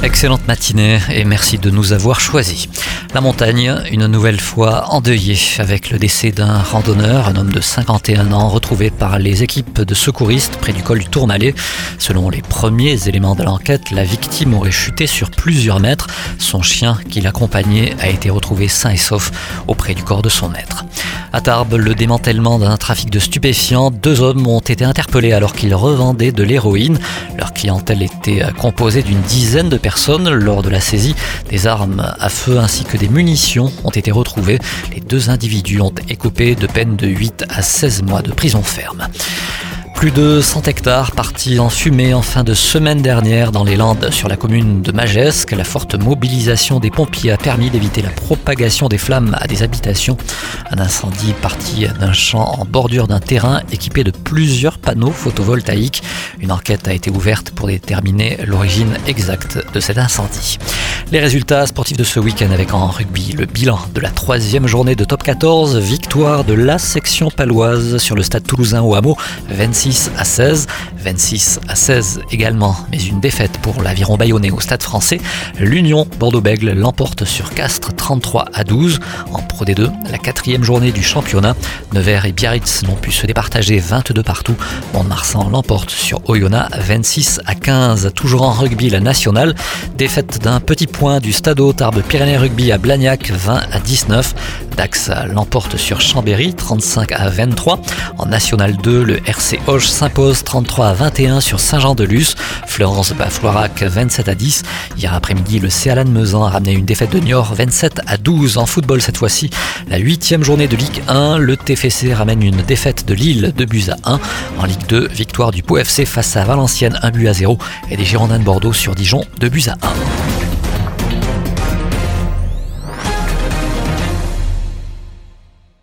Excellente matinée et merci de nous avoir choisis. La montagne, une nouvelle fois endeuillée avec le décès d'un randonneur, un homme de 51 ans retrouvé par les équipes de secouristes près du col du Tourmalet. Selon les premiers éléments de l'enquête, la victime aurait chuté sur plusieurs mètres. Son chien qui l'accompagnait a été retrouvé sain et sauf auprès du corps de son maître. À Tarbes, le démantèlement d'un trafic de stupéfiants, deux hommes ont été interpellés alors qu'ils revendaient de l'héroïne. Leur clientèle était composée d'une dizaine de personnes. Lors de la saisie, des armes à feu ainsi que des munitions ont été retrouvées. Les deux individus ont écopé de peines de 8 à 16 mois de prison ferme. Plus de 100 hectares partis en fumée en fin de semaine dernière dans les Landes sur la commune de Magesque. La forte mobilisation des pompiers a permis d'éviter la propagation des flammes à des habitations. Un incendie parti d'un champ en bordure d'un terrain équipé de plusieurs panneaux photovoltaïques. Une enquête a été ouverte pour déterminer l'origine exacte de cet incendie. Les résultats sportifs de ce week-end avec en rugby le bilan de la troisième journée de top 14, victoire de la section paloise sur le stade toulousain au hameau, 26 à 16, 26 à 16 également, mais une défaite pour l'aviron bayonnais au stade français. L'Union Bordeaux-Bègle l'emporte sur Castres 33 à 12. En Pro D2, la quatrième journée du championnat, Nevers et Biarritz n'ont pu se départager 22 partout. Mont-de-Marsan l'emporte sur Oyonnax 26 à 15. Toujours en rugby, la nationale, défaite d'un petit point du Stade Tarbes Pyrénées Rugby à Blagnac 20 à 19. Dax l'emporte sur Chambéry 35 à 23. En National 2, le RC Hoche s'impose 33 à 21 sur Saint-Jean-de-Luz. Florence Bafloirac 27 à 10. Hier après-midi, le C. Mezan a ramené une défaite de Niort 27 à 12. En football cette fois-ci, la huitième journée de Ligue 1, le TFC ramène une défaite de Lille de buts à 1. En Ligue 2, victoire du Pau FC face à Valenciennes 1 but à 0 et des Girondins de Bordeaux sur Dijon 2 buts à 1.